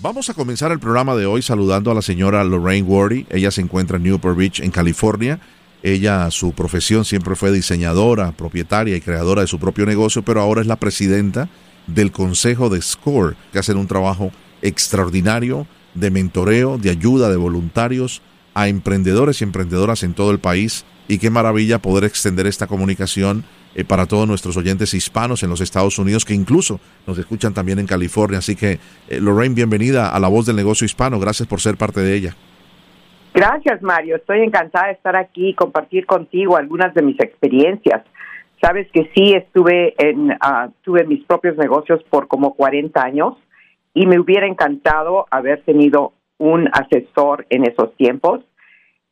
Vamos a comenzar el programa de hoy saludando a la señora Lorraine Wardy. Ella se encuentra en Newport Beach, en California. Ella, su profesión siempre fue diseñadora, propietaria y creadora de su propio negocio, pero ahora es la presidenta del Consejo de SCORE, que hacen un trabajo extraordinario de mentoreo, de ayuda de voluntarios a emprendedores y emprendedoras en todo el país. Y qué maravilla poder extender esta comunicación eh, para todos nuestros oyentes hispanos en los Estados Unidos, que incluso nos escuchan también en California. Así que, eh, Lorraine, bienvenida a La Voz del Negocio Hispano. Gracias por ser parte de ella. Gracias, Mario. Estoy encantada de estar aquí y compartir contigo algunas de mis experiencias. Sabes que sí estuve en, uh, tuve mis propios negocios por como 40 años y me hubiera encantado haber tenido un asesor en esos tiempos.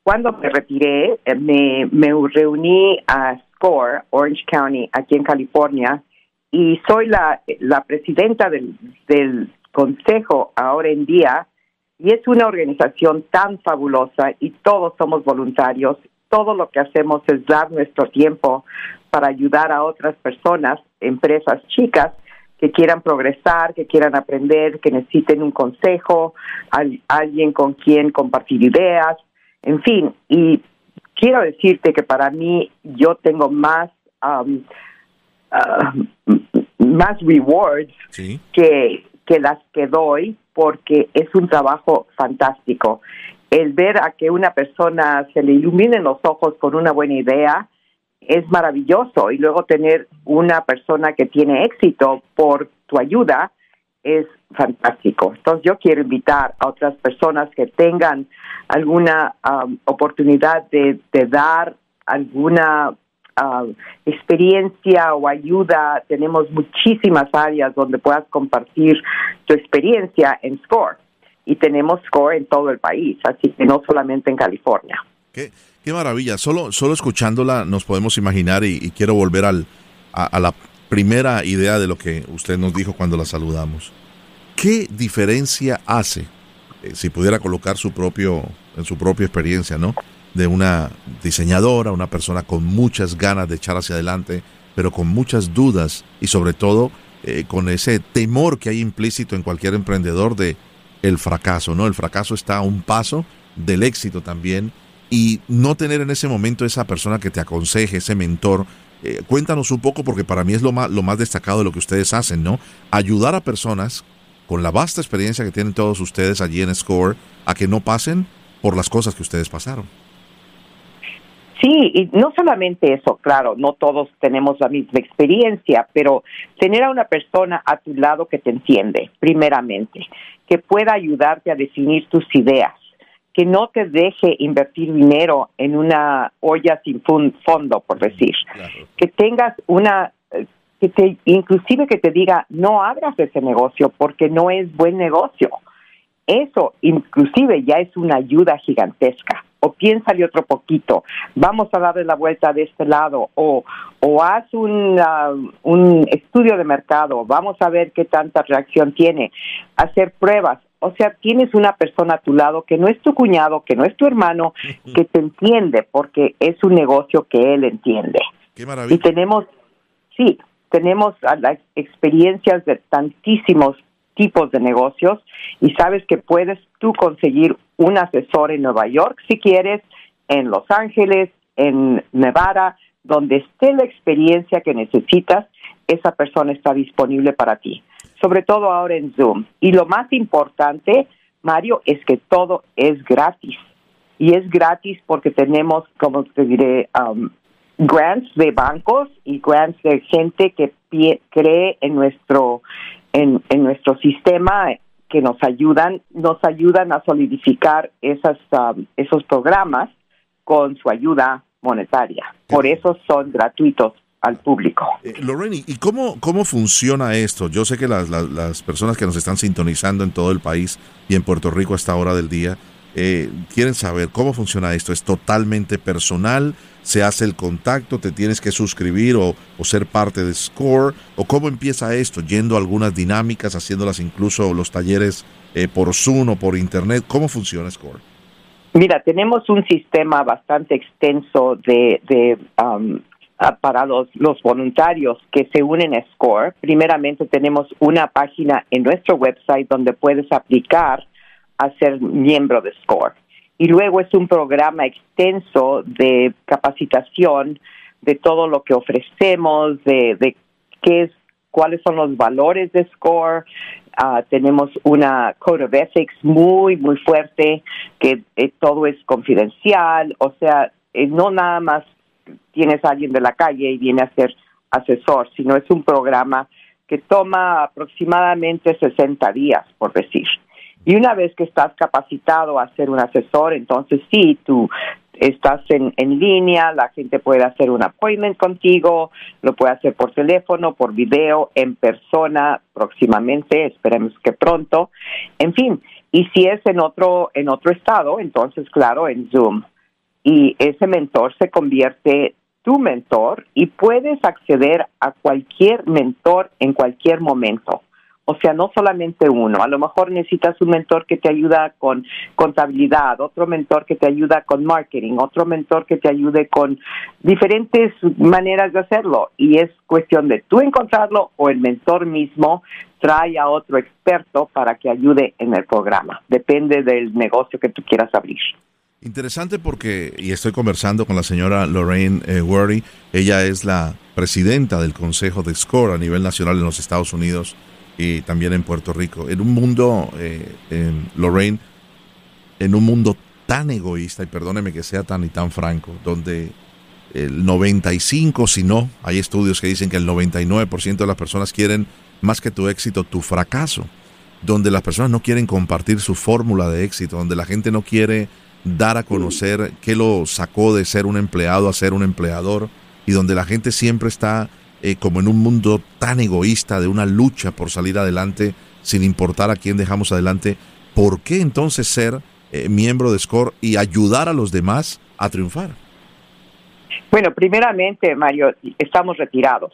Cuando me retiré, eh, me, me reuní a SCORE, Orange County, aquí en California, y soy la, la presidenta del, del consejo ahora en día, y es una organización tan fabulosa y todos somos voluntarios. Todo lo que hacemos es dar nuestro tiempo para ayudar a otras personas, empresas chicas, que quieran progresar, que quieran aprender, que necesiten un consejo, alguien con quien compartir ideas, en fin. Y quiero decirte que para mí yo tengo más um, uh, más rewards que, que las que doy porque es un trabajo fantástico. El ver a que una persona se le iluminen los ojos con una buena idea es maravilloso y luego tener una persona que tiene éxito por tu ayuda es fantástico. Entonces yo quiero invitar a otras personas que tengan alguna um, oportunidad de, dar alguna um, experiencia o ayuda. Tenemos muchísimas áreas donde puedas compartir tu experiencia en SCORE. Y tenemos SCORE en todo el país, así que no solamente en California. Qué, qué maravilla. Solo, solo escuchándola nos podemos imaginar y, quiero volver al, a la primera idea de lo que usted nos dijo cuando la saludamos. ¿Qué diferencia hace, eh, si pudiera colocar su propio, en su propia experiencia, ¿no? De una diseñadora, una persona con muchas ganas de echar hacia adelante, pero con muchas dudas y sobre todo eh, con ese temor que hay implícito en cualquier emprendedor de el fracaso, ¿no? El fracaso está a un paso del éxito también y no tener en ese momento esa persona que te aconseje, ese mentor, eh, cuéntanos un poco, porque para mí es lo más, lo más destacado de lo que ustedes hacen, ¿no? Ayudar a personas con la vasta experiencia que tienen todos ustedes allí en SCORE a que no pasen por las cosas que ustedes pasaron. Sí, y no solamente eso, claro, no todos tenemos la misma experiencia, pero tener a una persona a tu lado que te entiende, primeramente, que pueda ayudarte a definir tus ideas, que no te deje invertir dinero en una olla sin fondo, por decir. Que tengas una, eh, que te, inclusive que te diga, no abras ese negocio porque no es buen negocio. Eso inclusive ya es una ayuda gigantesca. O piénsale otro poquito, vamos a darle la vuelta de este lado, o, o haz un, un estudio de mercado, vamos a ver qué tanta reacción tiene, hacer pruebas, o sea, tienes una persona a tu lado que no es tu cuñado, que no es tu hermano, que te entiende porque es un negocio que él entiende. Qué maravilla. Y tenemos, sí, tenemos las experiencias de tantísimos tipos de negocios y sabes que puedes tú conseguir un asesor en Nueva York si quieres, en Los Ángeles, en Nevada, donde esté la experiencia que necesitas, esa persona está disponible para ti sobre todo ahora en Zoom. Y lo más importante, Mario, es que todo es gratis. Y es gratis porque tenemos, como te diré, um, grants de bancos y grants de gente que cree en nuestro, en, en nuestro sistema que nos ayudan, nos ayudan a solidificar esas, um, esos programas con su ayuda monetaria. Por eso son gratuitos al público. Eh, Lorraine, ¿y cómo, cómo funciona esto? Yo sé que las, las, personas que nos están sintonizando en todo el país y en Puerto Rico a esta hora del día eh, quieren saber cómo funciona esto. ¿Es totalmente personal? ¿Se hace el contacto? ¿Te tienes que suscribir o, o ser parte de SCORE? ¿O cómo empieza esto? ¿Yendo a algunas dinámicas, haciéndolas incluso los talleres eh, por Zoom o por Internet? ¿Cómo funciona SCORE? Mira, tenemos un sistema bastante extenso de, de um, para los, los voluntarios que se unen a SCORE. Primeramente tenemos una página en nuestro website donde puedes aplicar a ser miembro de SCORE. Y luego es un programa extenso de capacitación de todo lo que ofrecemos, de, de qué es, cuáles son los valores de SCORE, Ah, tenemos una Code of Ethics muy, muy fuerte, que eh, todo es confidencial, o sea, eh, no nada más tienes a alguien de la calle y viene a ser asesor, sino es un programa que toma aproximadamente 60 días, por decir. Y una vez que estás capacitado a ser un asesor, entonces sí, tú estás en, en línea, la gente puede hacer un appointment contigo, lo puede hacer por teléfono, por video, en persona, próximamente, esperemos que pronto. En fin, y si es en otro, en otro estado, entonces claro, en Zoom. Y ese mentor se convierte tu mentor y puedes acceder a cualquier mentor en cualquier momento. O sea, no solamente uno. A lo mejor necesitas un mentor que te ayuda con contabilidad, otro mentor que te ayuda con marketing, otro mentor que te ayude con diferentes maneras de hacerlo. Y es cuestión de tú encontrarlo o el mentor mismo trae a otro experto para que ayude en el programa. Depende del negocio que tú quieras abrir. Interesante porque, y estoy conversando con la señora Lorraine eh, Worry, ella es la presidenta del Consejo de SCORE a nivel nacional en los Estados Unidos y también en Puerto Rico. En un mundo, eh, en Lorraine, en un mundo tan egoísta, y perdóneme que sea tan y tan franco, donde el 95, si no, hay estudios que dicen que el 99% de las personas quieren más que tu éxito, tu fracaso, donde las personas no quieren compartir su fórmula de éxito, donde la gente no quiere dar a conocer qué lo sacó de ser un empleado a ser un empleador, y donde la gente siempre está eh, como en un mundo tan egoísta de una lucha por salir adelante sin importar a quién dejamos adelante, ¿por qué entonces ser eh, miembro de SCORE y ayudar a los demás a triunfar? Bueno, primeramente, Mario, estamos retirados.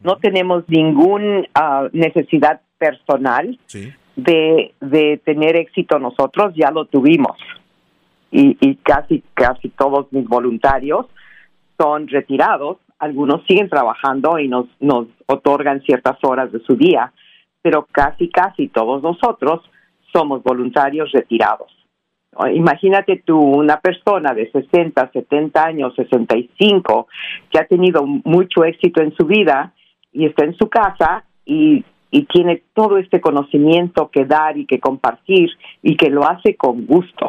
No tenemos ninguna ah, necesidad personal de, de tener éxito nosotros, ya lo tuvimos. Y, y casi, casi todos mis voluntarios son retirados algunos siguen trabajando y nos, nos otorgan ciertas horas de su día, pero casi, casi todos nosotros somos voluntarios retirados. Imagínate tú, una persona de 60, 70 años, 65, que ha tenido mucho éxito en su vida y está en su casa y, y tiene todo este conocimiento que dar y que compartir y que lo hace con gusto,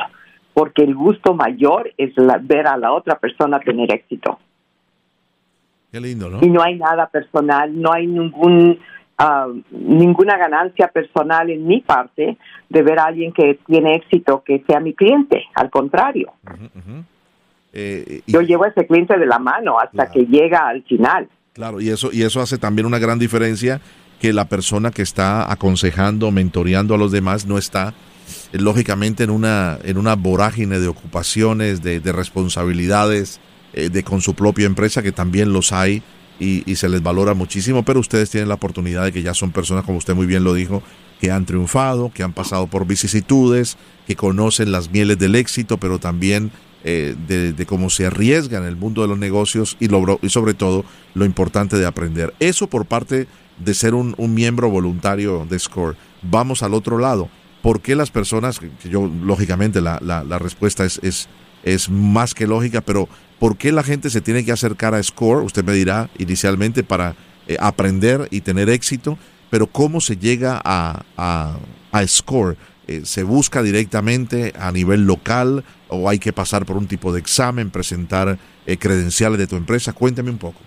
porque el gusto mayor es ver a la otra persona tener éxito. Y no hay nada personal, no hay ningún ah, ninguna ganancia personal en mi parte de ver a alguien que tiene éxito que sea mi cliente, al contrario. Eh, Yo llevo a ese cliente de la mano hasta que llega al final. Claro, y eso, y eso hace también una gran diferencia que la persona que está aconsejando, mentoreando a los demás no está eh, lógicamente en una, en una vorágine de ocupaciones, de, de responsabilidades, eh, de con su propia empresa, que también los hay y, se les valora muchísimo, pero ustedes tienen la oportunidad de que ya son personas, como usted muy bien lo dijo, que han triunfado, que han pasado por vicisitudes, que conocen las mieles del éxito, pero también eh, de, cómo se arriesga en el mundo de los negocios y, lo, y sobre todo lo importante de aprender. Eso por parte de ser un, miembro voluntario de SCORE. Vamos al otro lado. ¿Por qué las personas, que yo lógicamente la, la, la respuesta es, es, es más que lógica, pero ¿Por qué la gente se tiene que acercar a Score? Usted me dirá inicialmente para eh, aprender y tener éxito, pero ¿cómo se llega a, a, Score? Eh, ¿Se busca directamente a nivel local o hay que pasar por un tipo de examen, presentar eh, credenciales de tu empresa? Cuéntame un poco.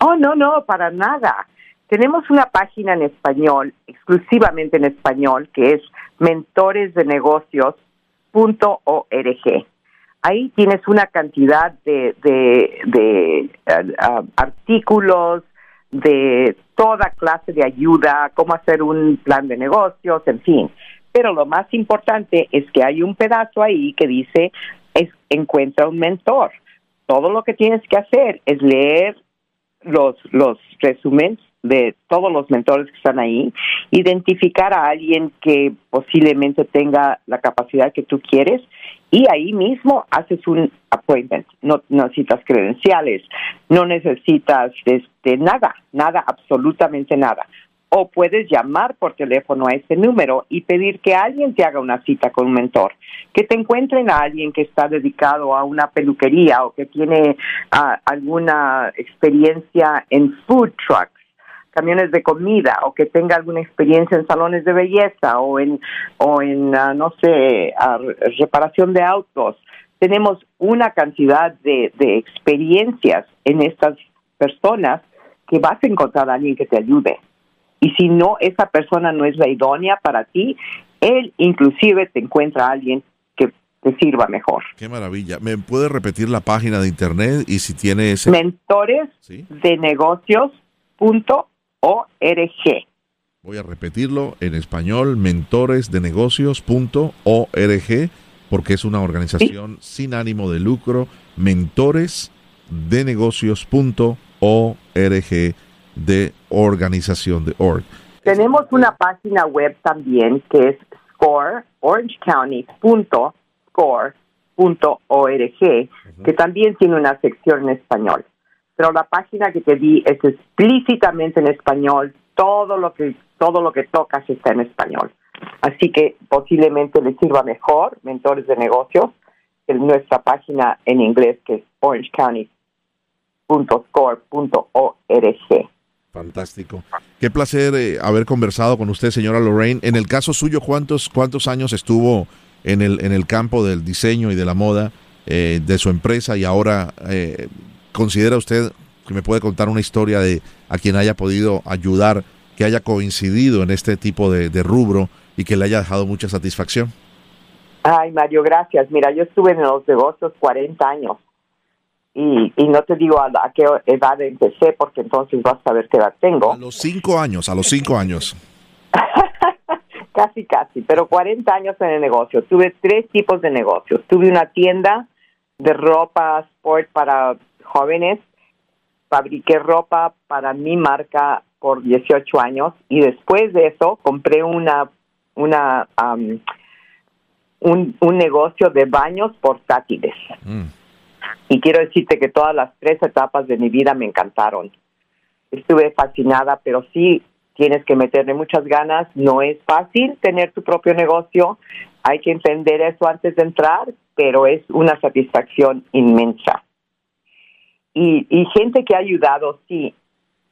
Oh, no, no, para nada. Tenemos una página en español, exclusivamente en español, que es mentoresdenegocios.org. ahí tienes una cantidad de, de, artículos, de toda clase de ayuda, cómo hacer un plan de negocios, en fin. Pero lo más importante es que hay un pedazo ahí que dice, es, encuentra un mentor. Todo lo que tienes que hacer es leer los, los resúmenes de todos los mentores que están ahí, identificar a alguien que posiblemente tenga la capacidad que tú quieres y ahí mismo haces un appointment. No, necesitas credenciales, no necesitas este, nada, nada, absolutamente nada. O puedes llamar por teléfono a ese número y pedir que alguien te haga una cita con un mentor, que te encuentren a alguien que está dedicado a una peluquería o que tiene ah, alguna experiencia en food trucks camiones de comida o que tenga alguna experiencia en salones de belleza o en o en ah, no sé ah, reparación de autos tenemos una cantidad de, de experiencias en estas personas que vas a encontrar a alguien que te ayude y si no esa persona no es la idónea para ti él inclusive te encuentra a alguien que te sirva mejor. Qué maravilla. ¿Me puede repetir la página de internet y si tiene ese... Mentores de negocios ORG. Voy a repetirlo en español, mentoresdenegocios.org, porque es una organización sin ánimo de lucro, mentoresdenegocios.org de organización de org. Tenemos una página web también que es score, orangecounty.score.org, que también tiene una sección en español pero la página que te di es explícitamente en español, todo lo que todo lo que tocas está en español. Así que posiblemente le sirva mejor mentores de negocios que nuestra página en inglés que es orangecounty.score.org. Fantástico. Qué placer eh, haber conversado con usted, señora Lorraine. En el caso suyo, ¿cuántos, cuántos años estuvo en el, en el campo del diseño y de la moda eh, de su empresa y ahora eh, ¿Considera usted que me puede contar una historia de a quien haya podido ayudar, que haya coincidido en este tipo de, rubro y que le haya dejado mucha satisfacción? Ay, Mario, gracias. Mira, yo estuve en los negocios 40 años y, no te digo a, qué edad empecé porque entonces vas a ver qué edad tengo. A los 5 años, a los 5 años. casi, casi, pero 40 años en el negocio. Tuve tres tipos de negocios. Tuve una tienda de ropa sport para jóvenes. Fabriqué ropa para mi marca por 18 años y después de eso compré una una un, un, negocio de baños portátiles. Mm. Y quiero decirte que todas las tres etapas de mi vida me encantaron. Estuve fascinada, pero sí tienes que meterle muchas ganas. No es fácil tener tu propio negocio. Hay que entender eso antes de entrar, pero es una satisfacción inmensa y, gente que ha ayudado, sí.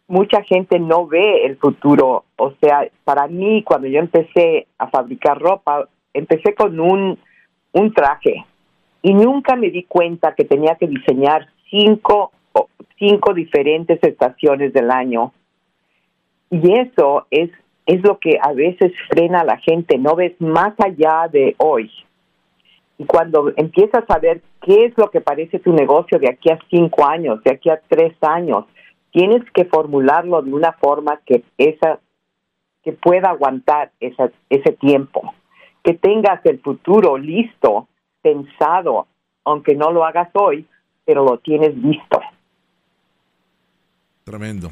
Mucha gente no ve el futuro. O sea, para mí, cuando yo empecé a fabricar ropa, empecé con un, un traje y nunca me di cuenta que tenía que diseñar cinco, cinco diferentes estaciones del año. Y eso es, es lo que a veces frena a la gente. No ves más allá de hoy. Y cuando empiezas a ver qué es lo que parece tu negocio de aquí a cinco años, de aquí a tres años, tienes que formularlo de una forma que esa que pueda aguantar esa, ese tiempo, que tengas el futuro listo, pensado, aunque no lo hagas hoy, pero lo tienes visto. Tremendo.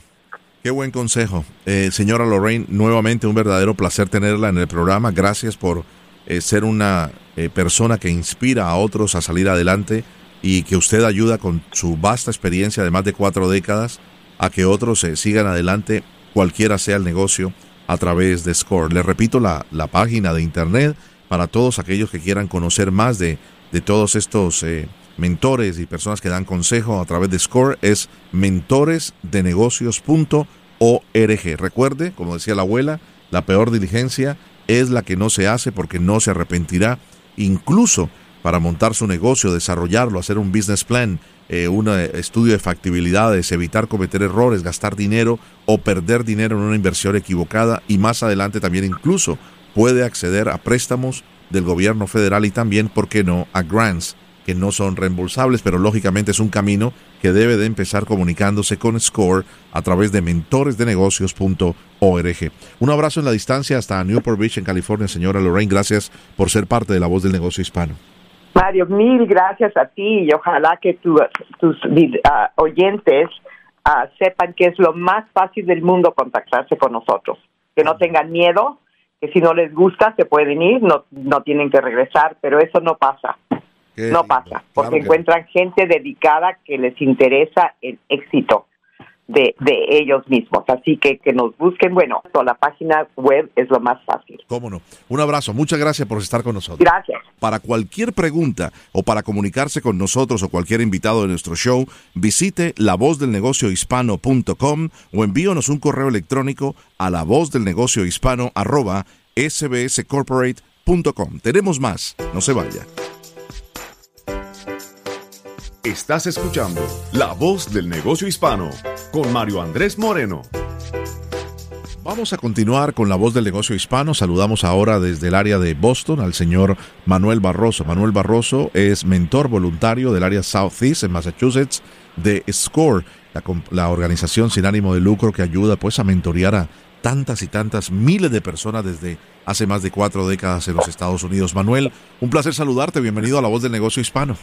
Qué buen consejo. Eh, señora Lorraine, nuevamente un verdadero placer tenerla en el programa. Gracias por eh, ser una eh, persona que inspira a otros a salir adelante y que usted ayuda con su vasta experiencia de más de cuatro décadas a que otros se sigan adelante, cualquiera sea el negocio, a través de Score. Le repito la, la página de internet para todos aquellos que quieran conocer más de, de todos estos eh, mentores y personas que dan consejo a través de Score es mentoresdenegocios.org. Recuerde, como decía la abuela, la peor diligencia es la que no se hace porque no se arrepentirá, incluso para montar su negocio, desarrollarlo, hacer un business plan, eh, un eh, estudio de factibilidades, evitar cometer errores, gastar dinero o perder dinero en una inversión equivocada y más adelante también incluso puede acceder a préstamos del gobierno federal y también, ¿por qué no?, a grants que no son reembolsables, pero lógicamente es un camino que debe de empezar comunicándose con SCORE a través de mentoresdenegocios.org. Un abrazo en la distancia hasta Newport Beach, en California, señora Lorraine. Gracias por ser parte de la voz del negocio hispano. Mario, mil gracias a ti y ojalá que tus ah, oyentes ah, sepan que es lo más fácil del mundo contactarse con nosotros. Que no tengan miedo, que si no les gusta se pueden ir, no, no tienen que regresar, pero eso no pasa no pasa, porque encuentran gente dedicada que les interesa el éxito de, de, ellos mismos. Así que que nos busquen, bueno, la página web es lo más fácil. Cómo no. Un abrazo, muchas gracias por estar con nosotros. Gracias. Para cualquier pregunta o para comunicarse con nosotros o cualquier invitado de nuestro show, visite lavozdelnegociohispano.com o envíonos un correo electrónico a lavozdelnegociohispano arroba sbscorporate.com. Tenemos más, no se vaya. Estás escuchando La Voz del Negocio Hispano con Mario Andrés Moreno. Vamos a continuar con la voz del negocio hispano. Saludamos ahora desde el área de Boston al señor Manuel Barroso. Manuel Barroso es mentor voluntario del área Southeast en Massachusetts de SCORE, la, organización sin ánimo de lucro que ayuda pues a mentorear a tantas y tantas miles de personas desde hace más de cuatro décadas en los Estados Unidos. Manuel, un placer saludarte. Bienvenido a la voz del negocio hispano.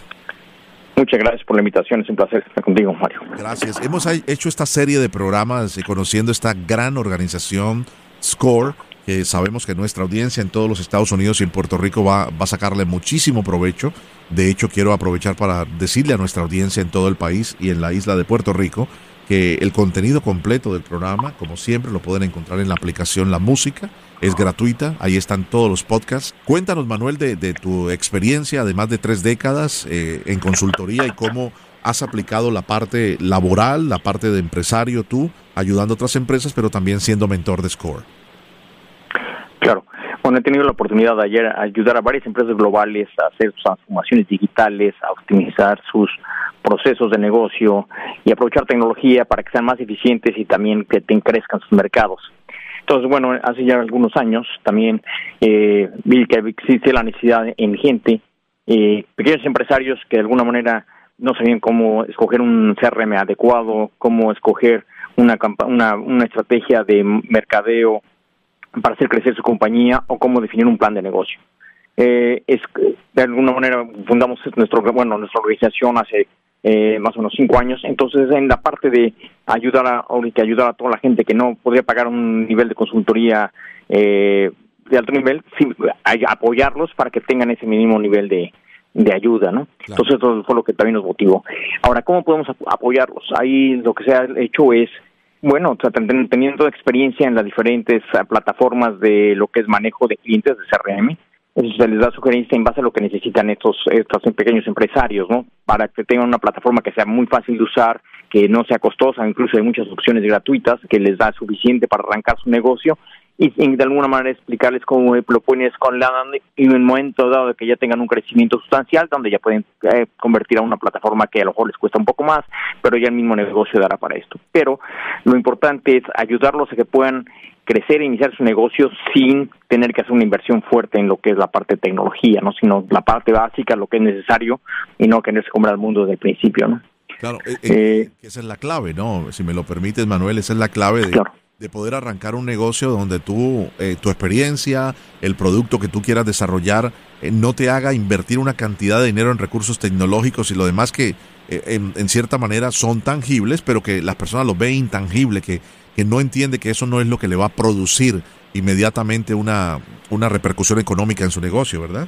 Muchas gracias por la invitación, es un placer estar contigo, Mario. Gracias. Hemos hecho esta serie de programas y conociendo esta gran organización, SCORE, que sabemos que nuestra audiencia en todos los Estados Unidos y en Puerto Rico va, va a sacarle muchísimo provecho. De hecho, quiero aprovechar para decirle a nuestra audiencia en todo el país y en la isla de Puerto Rico que el contenido completo del programa, como siempre, lo pueden encontrar en la aplicación La Música. Es gratuita, ahí están todos los podcasts. Cuéntanos, Manuel, de, tu experiencia de más de tres décadas eh, en consultoría y cómo has aplicado la parte laboral, la parte de empresario tú, ayudando a otras empresas, pero también siendo mentor de SCORE. Claro. Bueno, he tenido la oportunidad de ayer ayudar a varias empresas globales a hacer transformaciones digitales, a optimizar sus procesos de negocio y aprovechar tecnología para que sean más eficientes y también que te crezcan sus mercados. Entonces, bueno, hace ya algunos años también eh, vi que existe la necesidad en gente, eh, pequeños empresarios que de alguna manera no sabían cómo escoger un CRM adecuado, cómo escoger una, una, una estrategia de mercadeo para hacer crecer su compañía o cómo definir un plan de negocio. Eh, es de alguna manera fundamos nuestro bueno nuestra organización hace eh, más o menos cinco años. Entonces, en la parte de ayudar a, que ayudar a toda la gente que no podría pagar un nivel de consultoría eh, de alto nivel, sí, apoyarlos para que tengan ese mínimo nivel de, de ayuda, ¿no? Entonces, eso fue lo que también nos motivó. Ahora, ¿cómo podemos apoyarlos? Ahí lo que se ha hecho es bueno, teniendo experiencia en las diferentes plataformas de lo que es manejo de clientes de CRM, se les da sugerencia en base a lo que necesitan estos, estos pequeños empresarios, ¿no? Para que tengan una plataforma que sea muy fácil de usar, que no sea costosa, incluso hay muchas opciones gratuitas que les da suficiente para arrancar su negocio y, de alguna manera explicarles cómo lo pueden escalar y en un momento dado de que ya tengan un crecimiento sustancial, donde ya pueden eh, convertir a una plataforma que a lo mejor les cuesta un poco más, pero ya el mismo negocio dará para esto. Pero lo importante es ayudarlos a que puedan crecer e iniciar su negocio sin tener que hacer una inversión fuerte en lo que es la parte de tecnología, ¿no? sino la parte básica, lo que es necesario y no quererse comprar el mundo desde el principio. ¿no? Claro, eh, eh, esa es la clave, ¿no? Si me lo permites, Manuel, esa es la clave de, de poder arrancar un negocio donde tú, eh, tu experiencia, el producto que tú quieras desarrollar, no te haga invertir una cantidad de dinero en recursos tecnológicos y lo demás que en, en, cierta manera son tangibles, pero que las personas lo ven intangible, que que no entiende que eso no es lo que le va a producir inmediatamente una, una repercusión económica en su negocio, ¿verdad?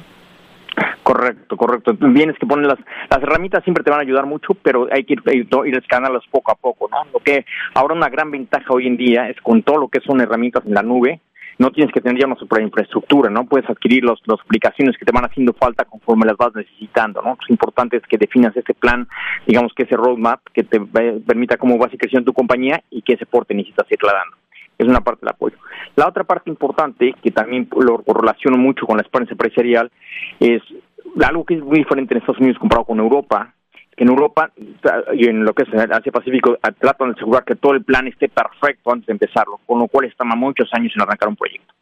Correcto, correcto. Bien es que ponen las, las herramientas siempre te van a ayudar mucho, pero hay que ir, ir escanearlas poco a poco, ¿no? Lo que ahora una gran ventaja hoy en día es con todo lo que son herramientas en la nube, no tienes que tener ya una super infraestructura, ¿no? Puedes adquirir los, las aplicaciones que te van haciendo falta conforme las vas necesitando, ¿no? Lo importante es que definas ese plan, digamos que ese roadmap que te permita cómo vas a crecer tu compañía y qué soporte necesitas irla dando. Es una parte del apoyo. La otra parte importante, que también lo relaciono mucho con la experiencia empresarial, es algo que es muy diferente en Estados Unidos comparado con Europa, que en Europa y en lo que es Asia Pacífico tratan de asegurar que todo el plan esté perfecto antes de empezarlo, con lo cual estamos muchos años en arrancar un proyecto.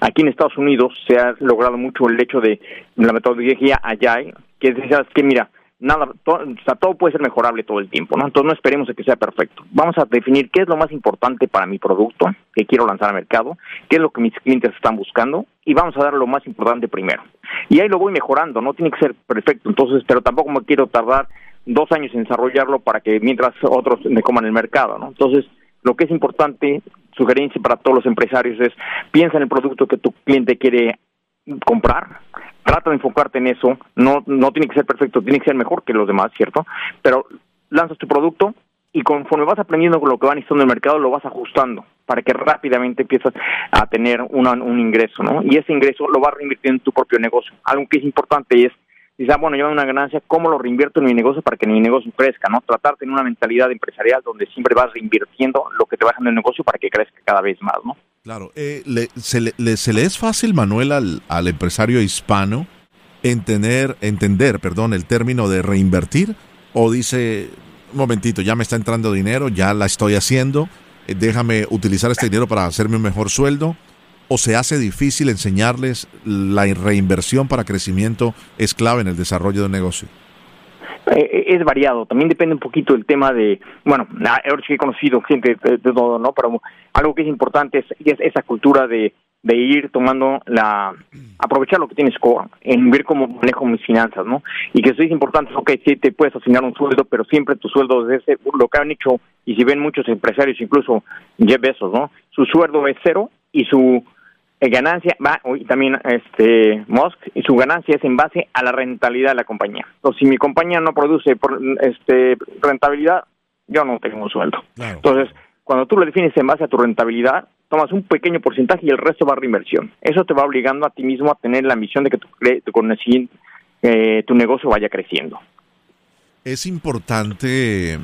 Aquí en Estados Unidos se ha logrado mucho el hecho de la metodología Agile, que es que mira, nada, todo, todo puede ser mejorable todo el tiempo, ¿no? Entonces no esperemos a que sea perfecto. Vamos a definir qué es lo más importante para mi producto que quiero lanzar al mercado, qué es lo que mis clientes están buscando y vamos a dar lo más importante primero. Y ahí lo voy mejorando, no tiene que ser perfecto, entonces, pero tampoco me quiero tardar dos años en desarrollarlo para que mientras otros me coman el mercado, ¿no? Entonces, lo que es importante, sugerencia para todos los empresarios es piensa en el producto que tu cliente quiere comprar, trata de enfocarte en eso, no, no tiene que ser perfecto, tiene que ser mejor que los demás, ¿cierto? Pero lanzas tu producto y conforme vas aprendiendo con lo que va necesitando el mercado, lo vas ajustando para que rápidamente empiezas a tener un ingreso, ¿no? Y ese ingreso lo vas reinvirtiendo en tu propio negocio. Algo que es importante es dice, ah, bueno, yo una ganancia, ¿cómo lo reinvierto en mi negocio para que mi negocio crezca? ¿no? Tratar de tener una mentalidad empresarial donde siempre vas reinvirtiendo lo que te va dejando el negocio para que crezca cada vez más, ¿no? Claro, eh, se, le, se, le, es fácil, Manuel, al, al empresario hispano entender, entender perdón, el término de reinvertir o dice, un momentito, ya me está entrando dinero, ya la estoy haciendo, eh, déjame utilizar este dinero para hacerme un mejor sueldo o se hace difícil enseñarles la reinversión para crecimiento es clave en el desarrollo de un negocio? Eh, eh, es variado, también depende un poquito del tema de, bueno, ahora sí he conocido gente de, todo, ¿no? Pero algo que es importante es, esa cultura de, de ir tomando la, aprovechar lo que tienes en ver cómo manejo mis finanzas, ¿no? Y que eso es importante, ok, sí te puedes asignar un sueldo, pero siempre tu sueldo es ese, lo que han hecho, y si ven muchos empresarios, incluso Jeff Bezos, ¿no? Su sueldo es cero y su eh, ganancia va y también este Musk y su ganancia es en base a la rentabilidad de la compañía. Entonces, si mi compañía no produce este rentabilidad, yo no tengo un sueldo. Entonces, cuando tú lo defines en base a tu rentabilidad, tomas un pequeño porcentaje y el resto va a reinversión. Eso te va obligando a ti mismo a tener la misión de que tu, con eh, tu negocio vaya creciendo. Es importante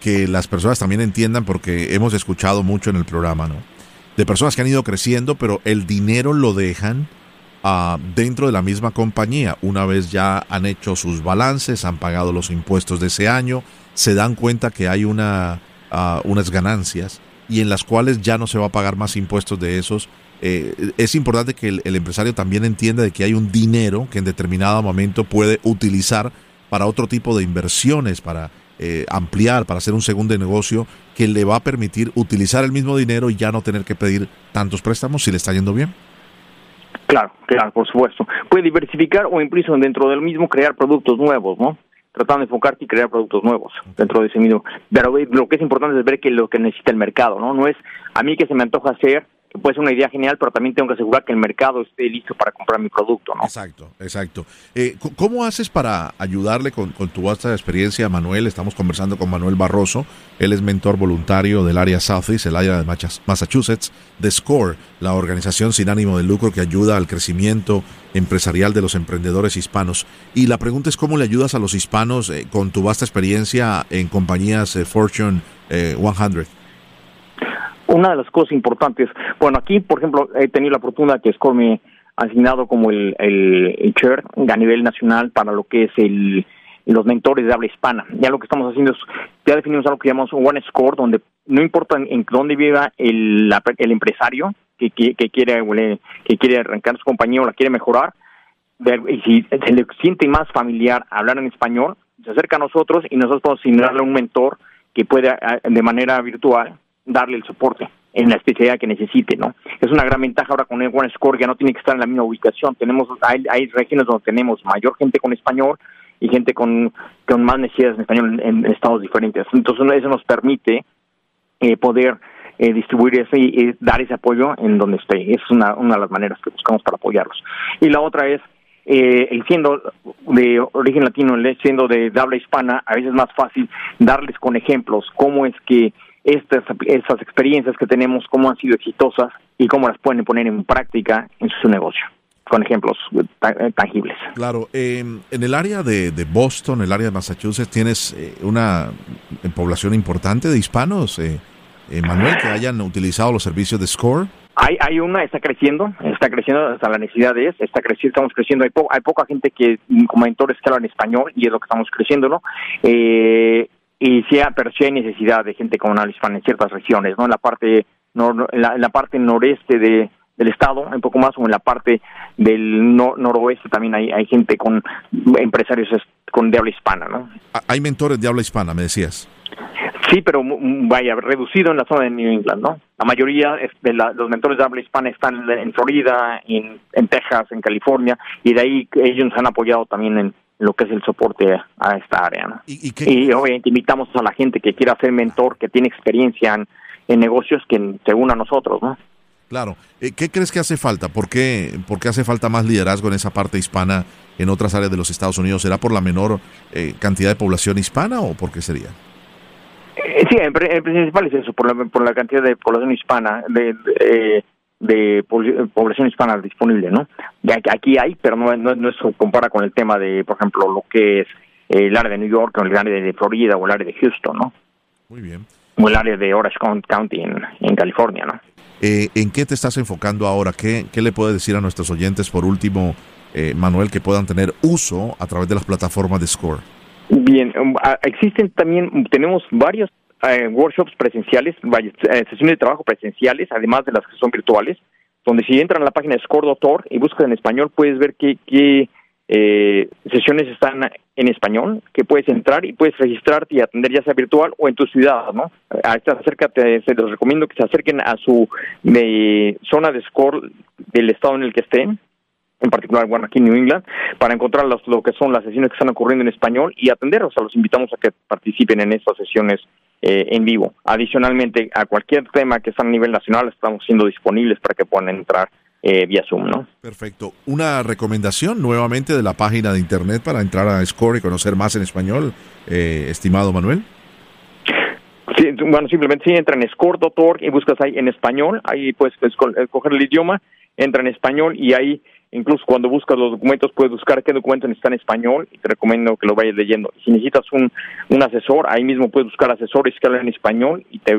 que las personas también entiendan, porque hemos escuchado mucho en el programa, ¿no? De personas que han ido creciendo, pero el dinero lo dejan uh, dentro de la misma compañía. Una vez ya han hecho sus balances, han pagado los impuestos de ese año, se dan cuenta que hay una, uh, unas ganancias y en las cuales ya no se va a pagar más impuestos de esos. Eh, es importante que el, el empresario también entienda de que hay un dinero que en determinado momento puede utilizar para otro tipo de inversiones, para eh, ampliar, para hacer un segundo negocio que le va a permitir utilizar el mismo dinero y ya no tener que pedir tantos préstamos si le está yendo bien? Claro, claro, por supuesto. Puede diversificar o incluso dentro del mismo crear productos nuevos, ¿no? Tratando de enfocarte y crear productos nuevos dentro de ese mismo. Pero lo que es importante es ver que lo que necesita el mercado, ¿no? No es a mí que se me antoja hacer puede ser una idea genial, pero también tengo que asegurar que el mercado esté listo para comprar mi producto, ¿no? Exacto, exacto. Eh, ¿Cómo haces para ayudarle con, tu vasta experiencia, Manuel? Estamos conversando con Manuel Barroso, él es mentor voluntario del área Southeast, el área de Massachusetts, de SCORE, la organización sin ánimo de lucro que ayuda al crecimiento empresarial de los emprendedores hispanos. Y la pregunta es cómo le ayudas a los hispanos eh, con tu vasta experiencia en compañías eh, Fortune 100 una de las cosas importantes, bueno, aquí, por ejemplo, he tenido la oportunidad que SCORE me ha asignado como el, el, chair a nivel nacional para lo que es el los mentores de habla hispana. Ya lo que estamos haciendo es, ya definimos algo que llamamos One Score, donde no importa en, dónde viva el, el empresario que, que, quiere que quiere arrancar su compañía o la quiere mejorar, y si se le siente más familiar hablar en español, se acerca a nosotros y nosotros podemos asignarle un mentor que pueda de manera virtual darle el soporte en la especialidad que necesite, ¿no? Es una gran ventaja ahora con el One Score, ya no tiene que estar en la misma ubicación. Tenemos, hay, hay regiones donde tenemos mayor gente con español y gente con, con más necesidades en español en, estados diferentes. Entonces eso nos permite eh, poder eh, distribuir ese y, dar ese apoyo en donde esté. Es una, una de las maneras que buscamos para apoyarlos. Y la otra es, eh, siendo de origen latino, siendo de habla hispana, a veces es más fácil darles con ejemplos cómo es que estas, estas experiencias que tenemos, cómo han sido exitosas y cómo las pueden poner en práctica en su negocio con ejemplos eh, tangibles. Claro, em, en el área de, de, Boston, el área de Massachusetts, tienes eh, una eh, población importante de hispanos, eh, Manuel, que hayan utilizado los servicios de SCORE. Hay, hay una, está creciendo, está creciendo hasta la necesidad de es, está creciendo, estamos creciendo, hay, hay poca gente que, como mentores que hablan español y es lo que estamos creciendo, ¿no? Eh, y sí, pero sí hay necesidad de gente con habla hispana en ciertas regiones, ¿no? En la parte, en la, parte noreste de, del estado, un poco más, o en la parte del noroeste también hay, hay gente con empresarios con de habla hispana, ¿no? Hay mentores de habla hispana, me decías. Sí, pero vaya, reducido en la zona de New England, ¿no? La mayoría de los mentores de habla hispana están en Florida, en, en Texas, en California, y de ahí ellos nos han apoyado también en lo que es el soporte a esta área, ¿no? ¿Y, y, obviamente invitamos a la gente que quiera ser mentor, que tiene experiencia en, en negocios, que se una a nosotros, ¿no? Claro. Eh, ¿Qué crees que hace falta? ¿Por qué, ¿Por qué hace falta más liderazgo en esa parte hispana en otras áreas de los Estados Unidos? ¿Será por la menor eh, cantidad de población hispana o por qué sería? Eh, sí, en, principal es eso, por la, por la cantidad de población hispana, de, de, población hispana disponible, ¿no? Aquí hay, pero no, no, no se compara con el tema de, por ejemplo, lo que es el área de New York o el área de Florida o el área de Houston, ¿no? Muy bien. O el área de Orange County en, en California, ¿no? Eh, ¿En qué te estás enfocando ahora? ¿Qué, ¿Qué, le puedes decir a nuestros oyentes por último, eh, Manuel, que puedan tener uso a través de las plataformas de Score? Bien, um, existen también, tenemos varios eh, workshops presenciales, sesiones de trabajo presenciales, además de las que son virtuales, donde si entran a la página Score.org y buscan en español, puedes ver qué, qué eh, sesiones están en español, que puedes entrar y puedes registrarte y atender ya sea virtual o en tu ciudad, ¿no? Acércate, se los recomiendo que se acerquen a su zona de score del estado en el que estén, en particular, bueno, aquí New England, para encontrar lo que son las sesiones que están ocurriendo en español y atenderlos. O sea, los invitamos a que participen en estas sesiones eh, en vivo. Adicionalmente, a cualquier tema que está a nivel nacional, estamos siendo disponibles para que puedan entrar eh, vía Zoom, ¿no? Perfecto. Una recomendación nuevamente de la página de internet para entrar a Score y conocer más en español, eh, estimado Manuel. Sí, bueno, simplemente si entra en score.org y buscas ahí en español, ahí puedes escoger el idioma, entra en español y ahí Incluso cuando buscas los documentos puedes buscar qué documento está en español y te recomiendo que lo vayas leyendo. Si necesitas un, un asesor, ahí mismo puedes buscar asesores que hablan en español y te,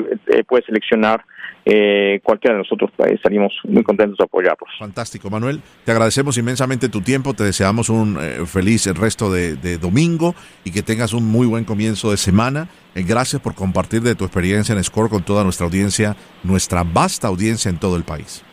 puedes seleccionar eh, cualquiera de nosotros. Estaríamos muy contentos de apoyarlos. Fantástico, Manuel. Te agradecemos inmensamente tu tiempo. Te deseamos un eh, feliz resto de, de, domingo y que tengas un muy buen comienzo de semana. Eh, gracias por compartir de tu experiencia en Score con toda nuestra audiencia, nuestra vasta audiencia en todo el país.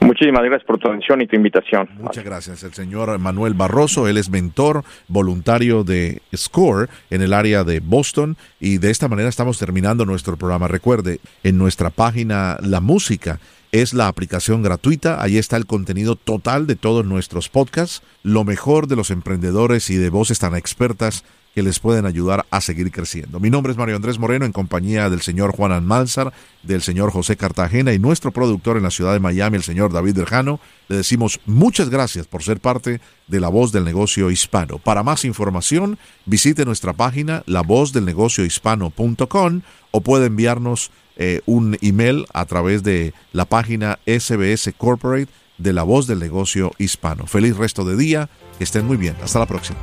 Muchísimas gracias por tu atención y tu invitación. Muchas gracias. El señor Manuel Barroso, él es mentor voluntario de SCORE en el área de Boston y de esta manera estamos terminando nuestro programa. Recuerde, en nuestra página La Música es la aplicación gratuita, ahí está el contenido total de todos nuestros podcasts, lo mejor de los emprendedores y de voces tan expertas que les pueden ayudar a seguir creciendo. Mi nombre es Mario Andrés Moreno en compañía del señor Juan Almanzar, del señor José Cartagena y nuestro productor en la ciudad de Miami, el señor David Derjano. Le decimos muchas gracias por ser parte de La Voz del Negocio Hispano. Para más información, visite nuestra página lavozdelnegociohispano.com o puede enviarnos eh, un email a través de la página SBS Corporate de La Voz del Negocio Hispano. Feliz resto de día, que estén muy bien. Hasta la próxima.